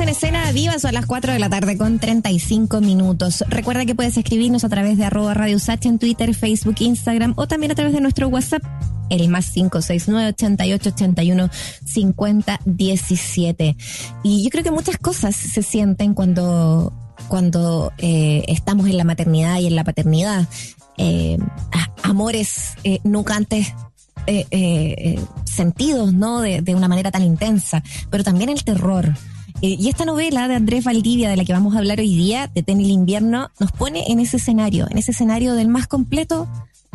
En escena viva, son las 4 de la tarde con 35 minutos. Recuerda que puedes escribirnos a través de arroba Radio Sacha en Twitter, Facebook, Instagram o también a través de nuestro WhatsApp, el más 569 88 81 50 17. Y yo creo que muchas cosas se sienten cuando, cuando eh, estamos en la maternidad y en la paternidad. Eh, amores eh, nunca antes eh, sentidos, ¿no? De, de, una manera tan intensa, pero también el terror. Eh, y esta novela de Andrés Valdivia, de la que vamos a hablar hoy día, de Ten el invierno, nos pone en ese escenario, en ese escenario del más completo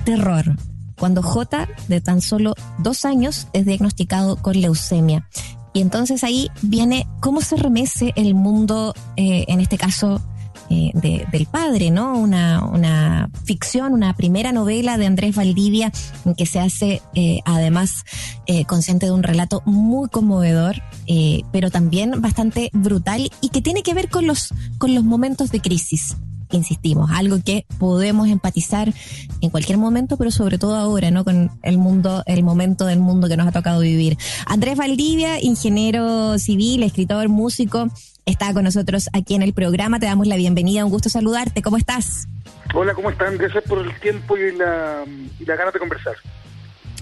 terror. Cuando J, de tan solo dos años, es diagnosticado con leucemia. Y entonces ahí viene cómo se remece el mundo, eh, en este caso, eh, de, del padre, ¿no? Una, una ficción, una primera novela de Andrés Valdivia que se hace eh, además eh, consciente de un relato muy conmovedor, eh, pero también bastante brutal y que tiene que ver con los, con los momentos de crisis insistimos, algo que podemos empatizar en cualquier momento, pero sobre todo ahora, ¿no? Con el mundo, el momento del mundo que nos ha tocado vivir. Andrés Valdivia, ingeniero civil, escritor, músico, está con nosotros aquí en el programa. Te damos la bienvenida, un gusto saludarte. ¿Cómo estás? Hola, ¿cómo están? Gracias por el tiempo y la, y la ganas de conversar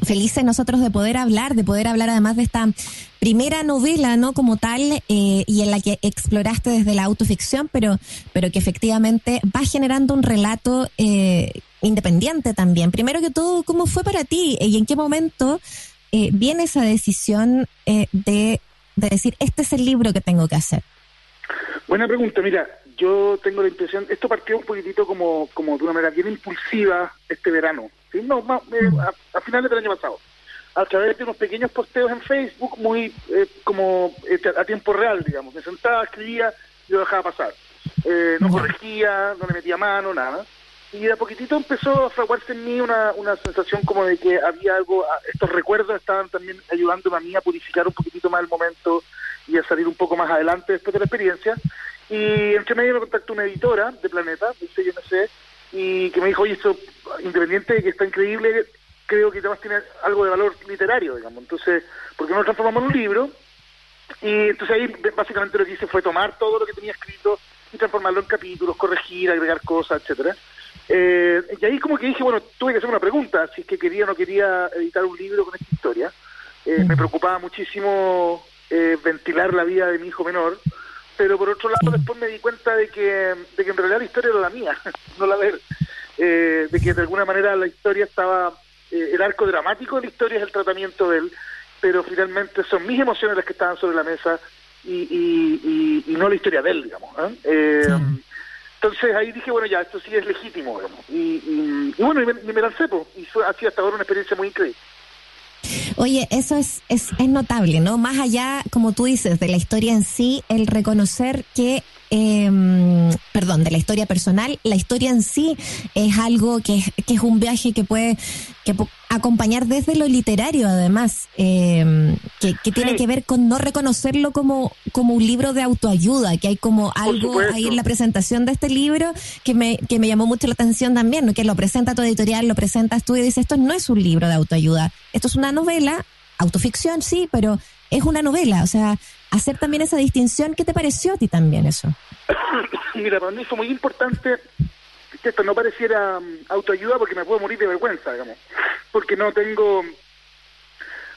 felices nosotros de poder hablar, de poder hablar además de esta primera novela, ¿no? Como tal, eh, y en la que exploraste desde la autoficción, pero, pero que efectivamente va generando un relato eh, independiente también. Primero que todo, ¿cómo fue para ti y en qué momento eh, viene esa decisión de, de decir, este es el libro que tengo que hacer? Buena pregunta, mira, yo tengo la impresión, esto partió un poquitito como, como de una manera bien impulsiva este verano, ¿sí? no, más, eh, a, a, finales del año pasado, a través de unos pequeños posteos en Facebook muy eh, como eh, a tiempo real, digamos, me sentaba, escribía y lo dejaba pasar, eh, no corregía, no le metía mano, nada, y de a poquitito empezó a fraguarse en mí una, una sensación como de que había algo, estos recuerdos estaban también ayudándome a mí a purificar un poquitito más el momento y a salir un poco más adelante después de la experiencia, y entre medio me contactó una editora de Planeta, yo no sé, y que me dijo, oye, esto, independiente de que está increíble, creo que además tiene algo de valor literario, digamos. Entonces, ¿por qué no lo transformamos en un libro? Y entonces ahí básicamente lo que hice fue tomar todo lo que tenía escrito y transformarlo en capítulos, corregir, agregar cosas, etcétera. Eh, y ahí como que dije, bueno, tuve que hacer una pregunta, si es que quería o no quería editar un libro con esta historia. Eh, me preocupaba muchísimo eh, ventilar la vida de mi hijo menor, pero por otro lado después me di cuenta de que, de que en realidad la historia era la mía, no la de él, eh, de que de alguna manera la historia estaba, eh, el arco dramático de la historia es el tratamiento de él, pero finalmente son mis emociones las que estaban sobre la mesa y, y, y, y no la historia de él, digamos. ¿eh? Eh, sí. Entonces ahí dije, bueno, ya, esto sí es legítimo, digamos. Y, y, bueno, y me, y me lancé, pues, y fue así hasta ahora una experiencia muy increíble. Oye, eso es, es, es notable, ¿no? Más allá, como tú dices, de la historia en sí, el reconocer que eh, perdón, de la historia personal, la historia en sí es algo que, que es un viaje que puede que acompañar desde lo literario, además, eh, que, que, tiene sí. que ver con no reconocerlo como, como un libro de autoayuda, que hay como algo ahí en la presentación de este libro que me, que me llamó mucho la atención también, ¿no? que lo presenta tu editorial, lo presentas tú y dices, esto no es un libro de autoayuda, esto es una novela, autoficción, sí, pero es una novela, o sea, hacer también esa distinción. ¿Qué te pareció a ti también eso? Mira, para mí fue muy importante que esto no pareciera um, autoayuda porque me puedo morir de vergüenza, digamos, porque no tengo,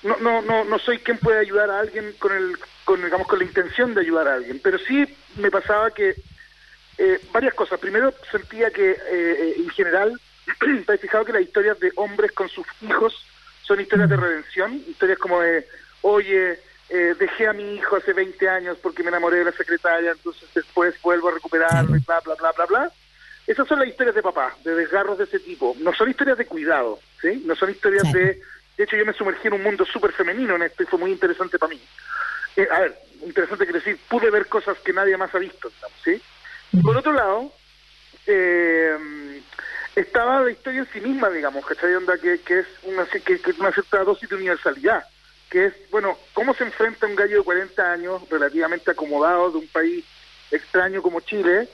no, no, no, no soy quien puede ayudar a alguien con el, con digamos, con la intención de ayudar a alguien, pero sí me pasaba que eh, varias cosas. Primero sentía que eh, en general, he fijado que las historias de hombres con sus hijos son historias de redención, historias como de, oye, eh, dejé a mi hijo hace 20 años porque me enamoré de la secretaria, entonces después vuelvo a recuperarlo y bla, bla, bla, bla, bla. Esas son las historias de papá, de desgarros de ese tipo. No son historias de cuidado, ¿sí? No son historias sí. de... De hecho, yo me sumergí en un mundo súper femenino en esto y fue muy interesante para mí. Eh, a ver, interesante quiere decir, pude ver cosas que nadie más ha visto, ¿sí? Y por otro lado, eh, estaba la historia en sí misma, digamos, ¿cachai? Onda que, que es una, que, que una cierta dosis de universalidad que es, bueno, cómo se enfrenta un gallo de 40 años, relativamente acomodado de un país extraño como Chile,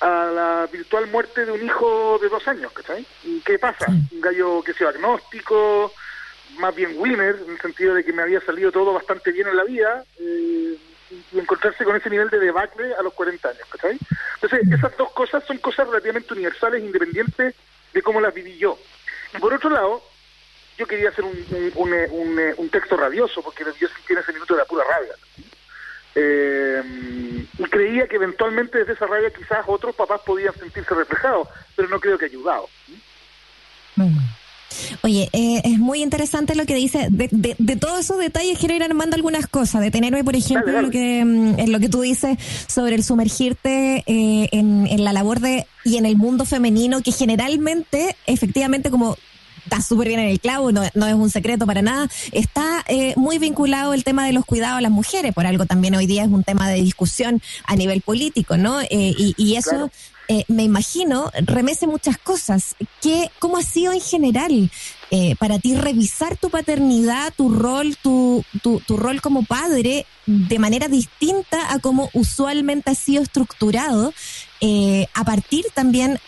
a la virtual muerte de un hijo de dos años, ¿cachai? ¿Y qué pasa? Un gallo que sea agnóstico, más bien winner, en el sentido de que me había salido todo bastante bien en la vida, eh, y, encontrarse con ese nivel de debacle a los 40 años, ¿cachai? Entonces, esas dos cosas son cosas relativamente universales, independientes de cómo las viví yo. Y por otro lado, yo quería hacer un, un, un, texto rabioso, porque yo en ese minuto de la pura rabia. Eh, y creía que eventualmente desde esa rabia quizás otros papás podían sentirse reflejados, pero no creo que ayudado. Mm. Oye, eh, es muy interesante lo que dice. De, de, todos esos detalles quiero ir armando algunas cosas. Detenerme, por ejemplo, Lo que, mm, en lo que tú dices sobre el sumergirte eh, en, en, la labor de y en el mundo femenino, que generalmente, efectivamente, como está súper bien en el clavo, no, no, es un secreto para nada. Está eh, muy vinculado el tema de los cuidados a las mujeres, por algo también hoy día es un tema de discusión a nivel político, ¿no? Eh, y, y, eso eh, me imagino, remece muchas cosas. ¿Qué, ¿Cómo ha sido en general eh, para ti revisar tu paternidad, tu rol, tu, tu, tu, rol como padre de manera distinta a cómo usualmente ha sido estructurado eh, a partir también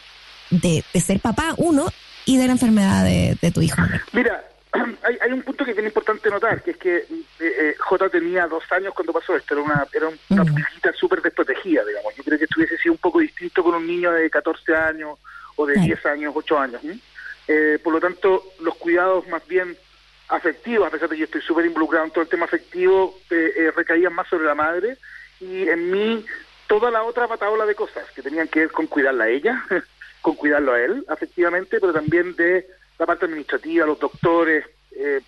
de, de ser papá, uno, y de la enfermedad de, de tu hijo? Mira, hay, hay, un punto que es bien importante notar, que es que eh, eh J tenía dos años cuando pasó esto, era una, era una mm. súper desprotegida, digamos. Yo creo que esto hubiese sido un poco distinto con un niño de 14 años o de 10 años, 8 años. Eh, por lo tanto, los cuidados más bien afectivos, a pesar de que yo estoy súper involucrado en todo el tema afectivo, eh, eh, recaían más sobre la madre y en mí toda la otra pataola de cosas que tenían que ver con cuidarla a ella, con cuidarlo a él, afectivamente, pero también de la parte administrativa, los doctores. Eh,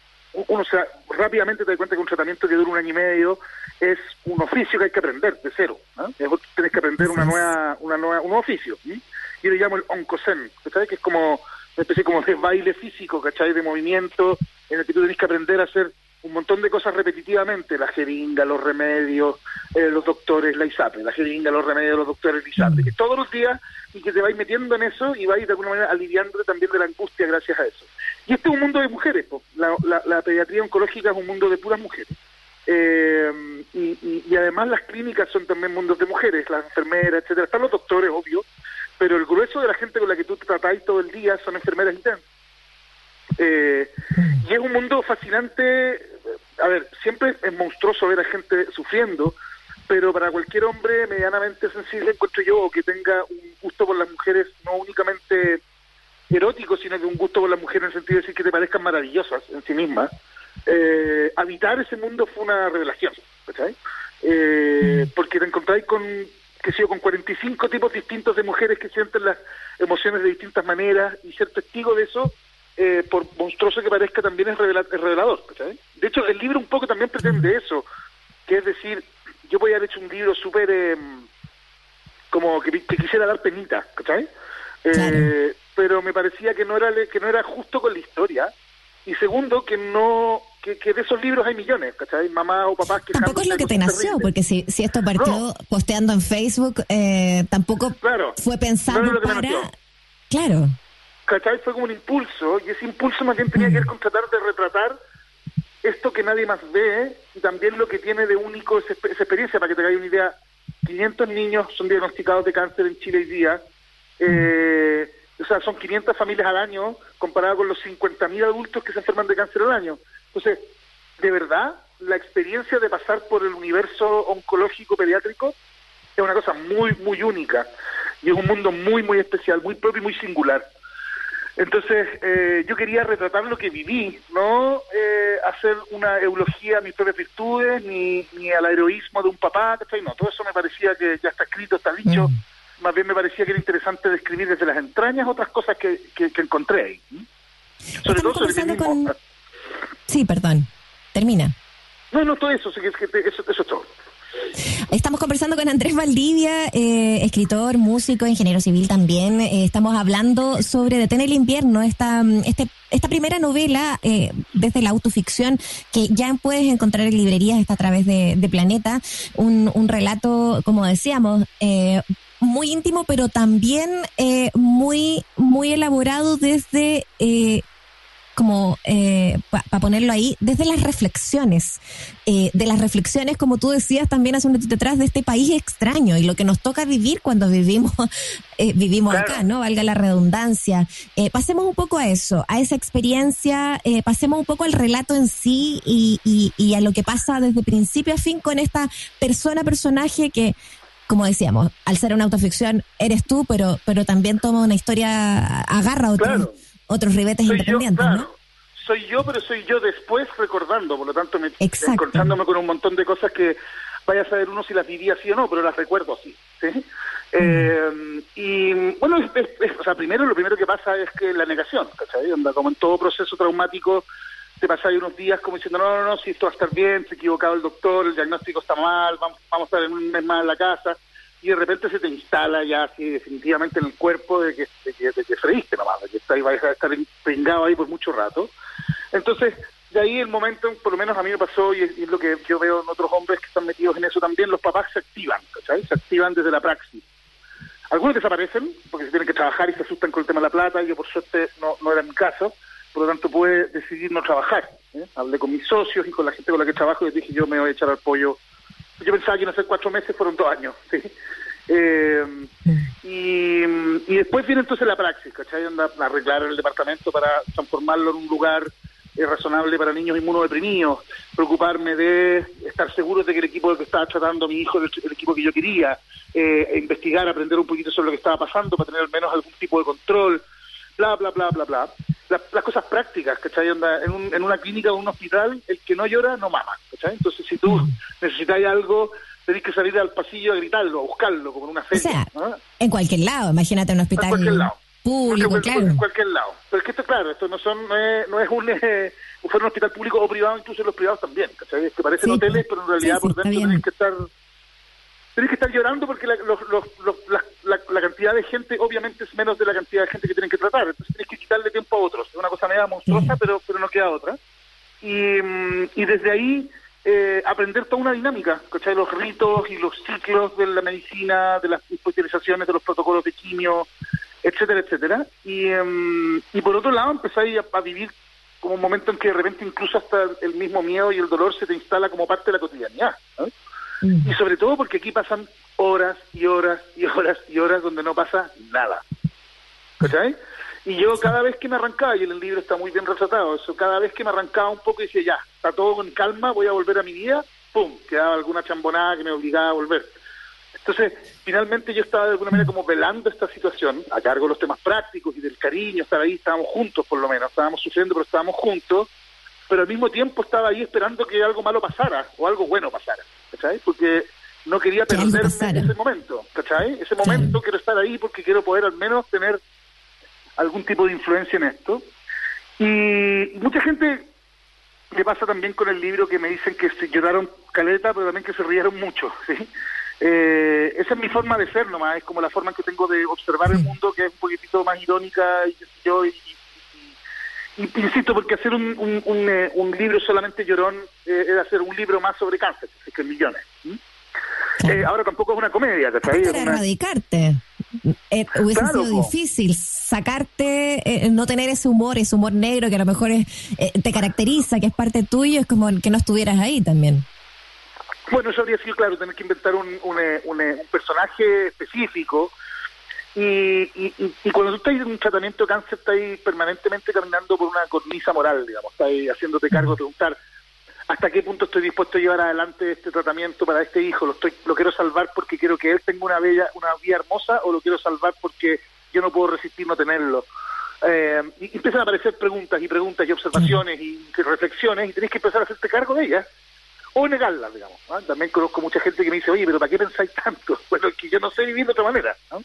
uno se, rápidamente te das cuenta que un tratamiento que dura un año y medio es un oficio que hay que aprender de cero. ¿no? Tienes que aprender una nueva, una nueva, un oficio. Yo le llamo el oncosen, ¿sabes? Que es como una especie como de baile físico, ¿cachai? De movimiento, en el que tú tienes que aprender a hacer un montón de cosas repetitivamente, la jeringa, los remedios, eh, los doctores, la ISAPE, la jeringa, los remedios, los doctores, la ISAPE, que todos los días y que te vais metiendo en eso y vais de alguna manera aliviando también de la angustia gracias a eso. Y este es un mundo de mujeres, La, pediatría oncológica es un mundo de puras mujeres. Eh, y, y, además las clínicas son también mundos de mujeres, las enfermeras, etcétera. Están los doctores, obvio, pero el grueso de la gente con la que tú tratáis todo el día son enfermeras internas. Eh, y es un mundo fascinante. A ver, siempre es monstruoso ver a gente sufriendo, pero para cualquier hombre medianamente sensible, encuentro yo, o que tenga un gusto por las mujeres no únicamente erótico, sino que un gusto por las mujeres en el sentido de decir que te parezcan maravillosas en sí mismas, eh, habitar ese mundo fue una revelación, eh, mm. porque te encontráis con, que sé con 45 tipos distintos de mujeres que sienten las emociones de distintas maneras y ser testigo de eso eh, por monstruoso que parezca, también es, revelador. De hecho, el libro un poco también pretende eso, que es decir, yo voy a haber hecho un libro súper, em, como que, quisiera dar penita, ¿cachai? Eh, pero me parecía que no era que no era justo con la historia y segundo que no que, de esos libros hay millones ¿cachai? mamá o papás que tampoco es lo que te nació porque si, si esto partió posteando en Facebook eh, tampoco fue pensado para claro ¿cachai? Fue como un impulso, y ese impulso más bien tenía que ver con tratar de retratar esto que nadie más ve y también lo que tiene de único esa, experiencia, para que te hagáis una idea. 500 niños son diagnosticados de cáncer en Chile hoy día. Eh, o sea, son 500 familias al año comparado con los 50.000 adultos que se enferman de cáncer al año. Entonces, de verdad, la experiencia de pasar por el universo oncológico pediátrico es una cosa muy, muy única. Y es un mundo muy, muy especial, muy propio y muy singular. Entonces, eh, yo quería retratar lo que viví, no eh, hacer una eulogía a mis propias virtudes, ni, ni al heroísmo de un papá, No, todo eso me parecía que ya está escrito, está dicho. Mm. Más bien me parecía que era interesante describir desde las entrañas otras cosas que, que, encontré ahí. Sobre todo sobre Sí, perdón. Termina. No, no, todo eso, eso, eso es todo. Estamos conversando con Andrés Valdivia, eh, escritor, músico, ingeniero civil también. Eh, estamos hablando sobre Detener el invierno, esta, este, esta primera novela eh, desde la autoficción que ya puedes encontrar en librerías, está a través de, Planeta. Un, un, relato, como decíamos, muy íntimo, pero también muy, muy elaborado desde como eh, para ponerlo ahí, desde las reflexiones, eh, de las reflexiones, como tú decías también hace un ratito atrás, de este país extraño y lo que nos toca vivir cuando vivimos, eh, vivimos acá, ¿no? Valga la redundancia. Eh, pasemos un poco a eso, a esa experiencia, eh, pasemos un poco al relato en sí y, y, y a lo que pasa desde principio a fin con esta persona, personaje que como decíamos, al ser una autoficción eres tú, pero pero también toma una historia, agarra otros, Claro. Otros ribetes Soy yo, independientes, claro. ¿no? Soy yo, pero soy yo después recordando, por lo tanto, me, Exacto. encontrándome con un montón de cosas que vaya a saber uno si las viví así o no, pero las recuerdo así. ¿sí? Mm. Eh, y bueno, es- es- es- o sea, primero lo primero que pasa es que la negación, ¿cachai? Onda, como en todo proceso traumático, te pasáis unos días como diciendo, no, no, no, si esto va a estar bien, se ha equivocado el doctor, el diagnóstico está mal, vamos, vamos a estar en un mes más en la casa, y de repente se te instala ya así definitivamente en el cuerpo de que, de que, de freíste nomás, de que está vais a estar pringado ahí por mucho rato. Entonces, de ahí el momento, por lo menos a mí me pasó, y es, y lo que yo veo en otros hombres que están metidos en eso también, los papás se activan, ¿cachai? Se activan desde la praxis. Algunos desaparecen porque se tienen que trabajar y se asustan con el tema de la plata. Yo, por suerte, no, no era mi caso. Por lo tanto, pude decidir no trabajar. ¿eh? Hablé con mis socios y con la gente con la que trabajo y les dije, yo me voy a echar al pollo. Yo pensaba que iban a ser cuatro meses, fueron dos años. ¿sí? Eh, y, y después viene entonces la praxis, ¿cachai? Anda a arreglar el departamento para transformarlo en un lugar eh, razonable para niños inmunodeprimidos, preocuparme de estar seguro de que el equipo del que estaba tratando mi hijo el, el equipo que yo quería, eh, investigar, aprender un poquito sobre lo que estaba pasando para tener al menos algún tipo de control, bla, bla, bla, bla, bla. La- las cosas prácticas, ¿cachai? Onda, en, un- en una clínica o un hospital, el que no llora no mama, ¿cachai? Entonces, si tú necesitas algo, tenés que salir al pasillo a gritarlo, a buscarlo, como en una O feria. sea, ¿no? en cualquier lado, imagínate un En hospital cualquier lado. público, Cualquier- claro. En cualquier lado. Pero es que esto, claro, esto no son no es, no es un, eh, un hospital público o privado, incluso en los privados también, ¿cachai? Es que parecen Sí, hoteles, pero en realidad Sí, sí, por dentro tenés que estar tenés que estar llorando porque la, los- los- los- la, la- la cantidad de gente obviamente es menos de la cantidad de gente que tienen que tratar, entonces tienes que quitarle tiempo a otros. Es una cosa media monstruosa, pero pero no queda otra. Y, mm, y desde ahí eh, aprender toda una dinámica, ¿cachai? Los ritos y los ciclos de la medicina, de las hospitalizaciones, de los protocolos de quimio, etcétera, etcétera. Y, em, y por otro lado, empezáis a, a vivir como un momento en que de repente incluso hasta el mismo miedo y el dolor se te instala como parte de la cotidianidad. ¿sabes? Y sobre todo porque aquí pasan horas y horas y horas y horas donde no pasa nada. ¿Cachai? Y yo cada vez que me arrancaba, y en el libro está muy bien retratado, eso, cada vez que me arrancaba un poco y decía, ya, está todo con calma, voy a volver a mi vida, ¡pum! Quedaba alguna chambonada que me obligaba a volver. Entonces, finalmente yo estaba de alguna manera como velando esta situación, a cargo de los temas prácticos y del cariño, estar ahí, estábamos juntos por lo menos, estábamos sufriendo, pero estábamos juntos, pero al mismo tiempo estaba ahí esperando que algo malo pasara o algo bueno pasara, ¿cachai? Porque no quería pasara. ese momento, ¿cachai? Ese momento quiero estar ahí porque quiero poder al menos tener algún tipo de influencia en esto. Y mucha gente le pasa también con el libro que me dicen que se lloraron caleta, pero también que se rieron mucho, ¿sí? Eh, esa es mi forma de ser nomás, es como la forma que tengo de observar el mundo, que es un poquitito más irónica y yo, y insisto, porque hacer un, un, un, eh, un libro solamente llorón eh, era hacer un libro más sobre cáncer, es que millones. Eh, ahora tampoco es una comedia, ¿cachai? Para una- erradicarte. Eh, hubiese Claro, sido po. difícil sacarte, eh, no tener ese humor, ese humor negro que a lo mejor es, eh, te caracteriza, que es parte tuyo, es como que no estuvieras ahí también. Bueno, eso habría sido, claro, tener que inventar un, un, un, un personaje específico. Y, y, y- cuando tú estás en un tratamiento de cáncer, estás permanentemente caminando por una cornisa moral, digamos. Estás haciéndote cargo de preguntar hasta qué punto estoy dispuesto a llevar adelante este tratamiento para este hijo. ¿Lo, estoy, lo quiero salvar porque quiero que él tenga una bella una vida hermosa o lo quiero salvar porque yo no puedo resistir no tenerlo? Eh, y empiezan a aparecer preguntas y preguntas y observaciones y reflexiones y tenés que empezar a hacerte cargo de ellas o negarlas, digamos. También conozco mucha gente que me dice, oye, pero ¿para qué pensáis tanto? Bueno, es que yo no sé vivir de otra manera. ¿no?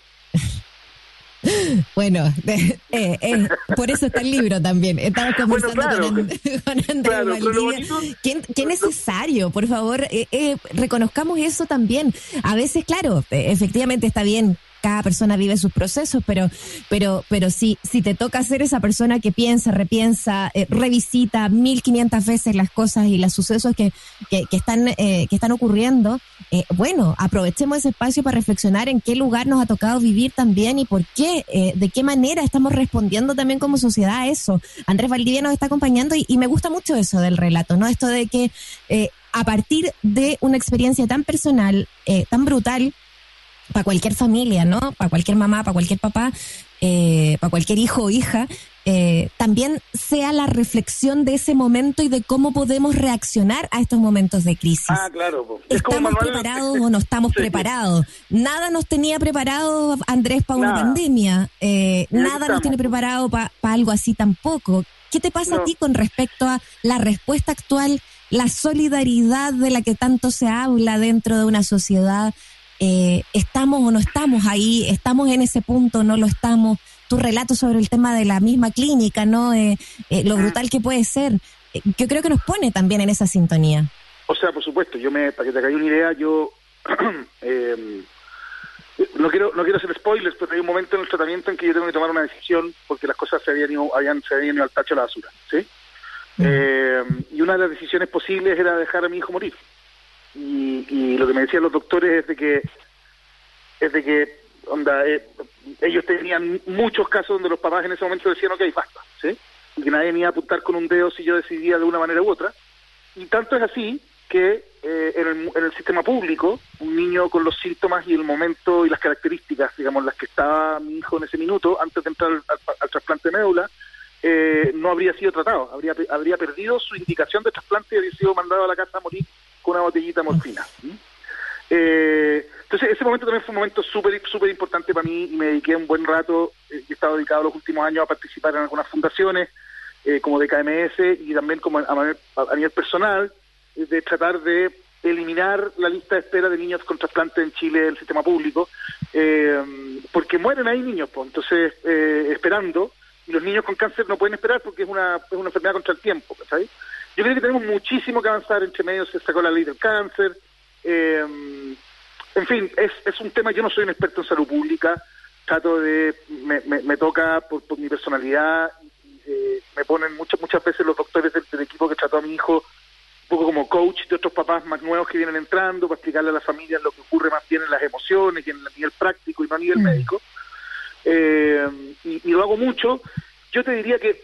Bueno, eh, eh, por eso está el libro también. Estamos conversando claro, con, And- con Andrés claro, pero lo Valdivia. bonito- ¿Qué, qué necesario? Por favor, eh, eh, reconozcamos eso también. A veces, claro, eh, efectivamente está bien cada persona vive sus procesos, pero, pero, pero si, si te toca ser esa persona que piensa, repiensa, eh, revisita 1500 veces las cosas y los sucesos que, que, están, eh, que están ocurriendo, eh, bueno, aprovechemos ese espacio para reflexionar en qué lugar nos ha tocado vivir también y por qué, de qué manera estamos respondiendo también como sociedad a eso. Andrés Valdivia nos está acompañando y, me gusta mucho eso del relato, ¿no? Esto de que a partir de una experiencia tan personal, eh, tan brutal, para cualquier familia, ¿no? Para cualquier mamá, para cualquier papá, eh, para cualquier hijo o hija, eh, también sea la reflexión de ese momento y de cómo podemos reaccionar a estos momentos de crisis. Ah, claro. ¿Estamos preparados o no estamos preparados? Nada nos tenía preparado, Andrés, para una pandemia. nada nos tiene preparado para algo así tampoco. ¿Qué te pasa a ti con respecto a la respuesta actual la solidaridad de la que tanto se habla dentro de una sociedad. Eh, ¿Estamos o no estamos ahí? ¿Estamos en ese punto no lo estamos? Tu relato sobre el tema de la misma clínica, ¿no? Eh, eh, lo brutal que puede ser. yo creo que nos pone también en esa sintonía. O sea, por supuesto, yo me, para que te caiga una idea, yo em, no quiero no quiero hacer spoilers, pero hay un momento en el tratamiento en que yo tengo que tomar una decisión porque las cosas se habían ido, habían, se habían ido al tacho de la basura, ¿sí? Eh, y una de las decisiones posibles era dejar a mi hijo morir. Y, lo que me decían los doctores es de que, es de que, onda, eh, ellos tenían muchos casos donde los papás en ese momento decían, ok, basta, ¿sí? Y que nadie me iba a apuntar con un dedo si yo decidía de una manera u otra. Y tanto es así que eh, en, el, en, el, sistema público, un niño con los síntomas y el momento y las características, digamos, las que estaba mi hijo en ese minuto, antes de entrar al, al trasplante de médula, eh, no habría sido tratado, habría, habría perdido su indicación de trasplante y habría sido mandado a la casa a morir una botellita morfina. Eh, entonces, ese momento también fue un momento súper súper importante para mí y me dediqué un buen rato, eh, he estado dedicado los últimos años a participar en algunas fundaciones, eh, como de KMS y también como a, a nivel personal, de tratar de eliminar la lista de espera de niños con trasplante en Chile del sistema público, porque mueren ahí niños, pues, entonces esperando y los niños con cáncer no pueden esperar porque es una, es una enfermedad contra el tiempo, ¿sabes? Yo creo que tenemos muchísimo que avanzar, entre medio se sacó la ley del cáncer, eh, en fin, es, es un tema, yo no soy un experto en salud pública, trato de, me, me, toca por, por, mi personalidad, eh, me ponen muchas muchas veces los doctores del, equipo que trató a mi hijo un poco como coach de otros papás más nuevos que vienen entrando para explicarle a las familias lo que ocurre más bien en las emociones y en el nivel práctico y no a nivel mm. médico eh, y, lo hago mucho. Yo te diría que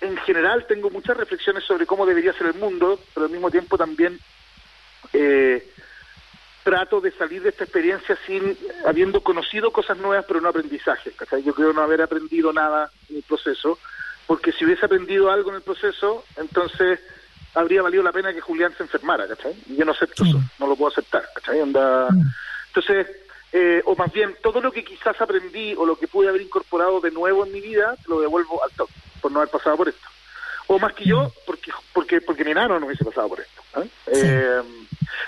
en general tengo muchas reflexiones sobre cómo debería ser el mundo, pero al mismo tiempo también eh, trato de salir de esta experiencia sin habiendo conocido cosas nuevas, pero no aprendizaje. Yo creo no haber aprendido nada en el proceso, porque si hubiese aprendido algo en el proceso, entonces habría valido la pena que Julián se enfermara, ¿cachai? Y yo no acepto eso, no lo puedo aceptar, ¿cachai? Entonces, eh, o más bien todo lo que quizás aprendí o lo que pude haber incorporado de nuevo en mi vida, lo devuelvo al top, por no haber pasado por esto. O más que yo, porque porque porque mi enano no hubiese pasado por esto. ¿eh? Eh,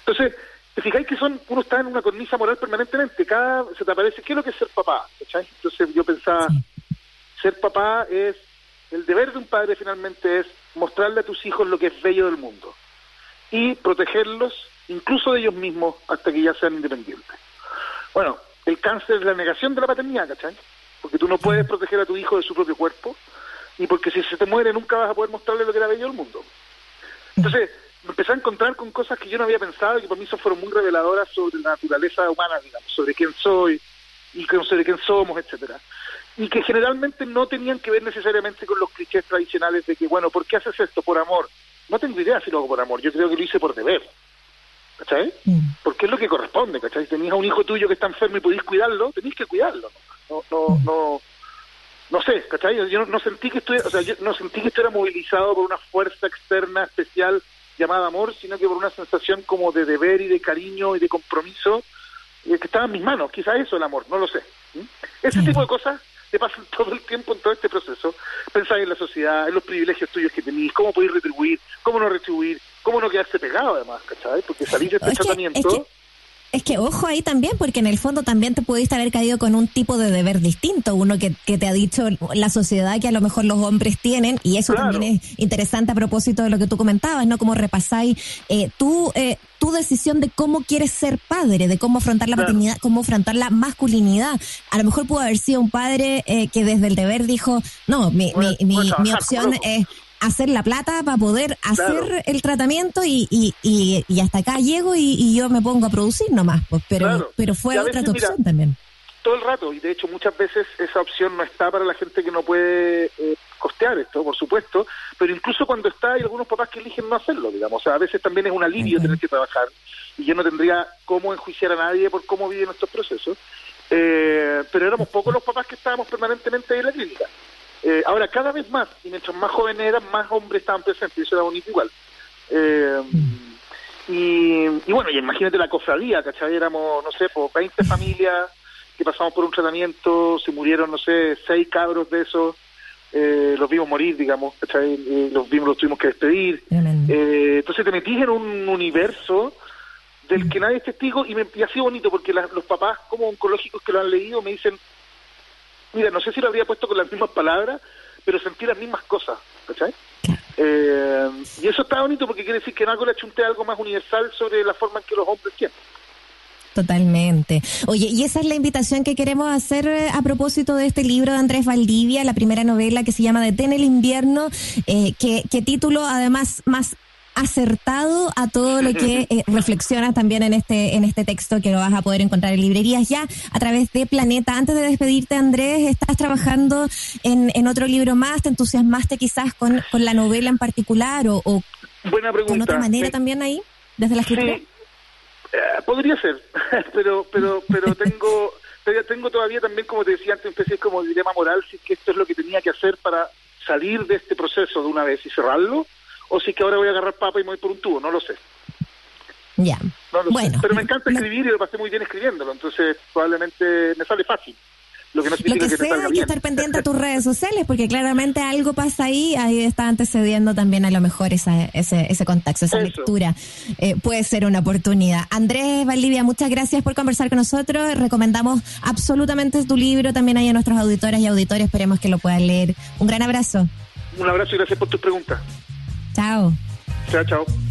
entonces, te fijáis que son uno está en una cornisa moral permanentemente, cada se te aparece, ¿qué es lo que es ser papá? Entonces yo pensaba, ser papá es, el deber de un padre finalmente es mostrarle a tus hijos lo que es bello del mundo y protegerlos incluso de ellos mismos hasta que ya sean independientes. Bueno, el cáncer es la negación de la paternidad, ¿cachai? Porque tú no puedes proteger a tu hijo de su propio cuerpo y porque si se te muere nunca vas a poder mostrarle lo que era bello al mundo. Entonces, me empecé a encontrar con cosas que yo no había pensado y que por mí fueron muy reveladoras sobre la naturaleza humana, digamos, sobre quién soy y sobre quién somos, etcétera. Y que generalmente no tenían que ver necesariamente con los clichés tradicionales de que, bueno, ¿por qué haces esto? Por amor. No tengo idea si lo hago por amor, yo creo que lo hice por deber. ¿cachai? Mm. Porque es lo que corresponde, ¿cachai? Si tenías a un hijo tuyo que está enfermo y podís cuidarlo, tenéis que cuidarlo. No, no, mm. no, no sé, ¿cachai? Yo no, sentí que esto, o sea, yo no sentí que esto era movilizado por una fuerza externa especial llamada amor, sino que por una sensación como de deber y de cariño y de compromiso eh, que estaba en mis manos. Quizás eso el amor, no lo sé. Ese tipo de cosas te pasan todo el tiempo en todo este proceso. Pensáis en la sociedad, en los privilegios tuyos que tenéis, cómo podéis retribuir, cómo no retribuir, cómo no quedarse pegado además, ¿cachai? Porque salir de este tratamiento... Es que ojo ahí también, porque en el fondo también te pudiste haber caído con un tipo de deber distinto, uno que, que te ha dicho la sociedad que a lo mejor los hombres tienen, y eso también es interesante a propósito de lo que tú comentabas, ¿no? Como repasáis eh, tú, eh, tu decisión de cómo quieres ser padre, de cómo afrontar la paternidad, cómo afrontar la masculinidad. A lo mejor pudo haber sido un padre eh, que desde el deber dijo, no, mi, mi, mi, mi opción es hacer la plata para poder hacer el tratamiento y, y, y, hasta acá llego y, yo me pongo a producir nomás, pues, pero, pero fue otra opción también. Todo el rato, y de hecho muchas veces esa opción no está para la gente que no puede eh, costear esto, por supuesto, pero incluso cuando está hay algunos papás que eligen no hacerlo, digamos, o sea, a veces también es un alivio tener que trabajar y yo no tendría cómo enjuiciar a nadie por cómo viven estos procesos, eh, pero éramos pocos los papás que estábamos permanentemente en la clínica. Eh, ahora, cada vez más, y mientras más jóvenes eran, más hombres estaban presentes, y eso era bonito igual. Eh, y, bueno, y imagínate la cofradía, ¿cachai? Éramos, no sé, por 20 familias que pasamos por un tratamiento, se murieron, no sé, seis cabros de esos, eh, los vimos morir, digamos, ¿cachai? los vimos, los tuvimos que despedir. entonces te metís en un universo del que nadie es testigo y, me, y ha sido bonito porque los papás como oncológicos que lo han leído me dicen, mira, no sé si lo habría puesto con las mismas palabras, pero sentí las mismas cosas, ¿cachai? Eh, y eso está bonito porque quiere decir que en algo le achunté algo más universal sobre la forma en que los hombres tienen. Totalmente. Oye, y esa es la invitación que queremos hacer eh, a propósito de este libro de Andrés Valdivia, la primera novela que se llama Detén el invierno, eh, que, que título además más acertado a todo lo que eh, reflexionas también en este en este texto que lo vas a poder encontrar en librerías ya a través de Planeta. Antes de despedirte, Andrés, ¿estás trabajando en, en otro libro más? ¿Te entusiasmaste quizás con, con la novela en particular o, o Buena pregunta. con otra manera también ahí, desde la escritura? Sí. Eh, podría ser, pero pero pero tengo tengo todavía también, como te decía antes, un especie como dilema moral, si que esto es lo que tenía que hacer para salir de este proceso de una vez y cerrarlo o si que ahora voy a agarrar papa y me voy por un tubo, no lo sé. Ya. bueno, Pero me encanta escribir y lo pasé muy bien escribiéndolo, entonces probablemente me sale fácil. Lo que, no lo que, sea, hay que estar pendiente a tus redes sociales, porque claramente algo pasa ahí, ahí está antecediendo también a lo mejor esa, ese, ese contacto, esa lectura. Eh, puede ser una oportunidad. Andrés Valdivia, muchas gracias por conversar con nosotros. Recomendamos absolutamente tu libro también ahí a nuestros auditores y auditores. Esperemos que lo puedan leer. Un gran abrazo. Un abrazo y gracias por tus preguntas. Chao. Chao, chao.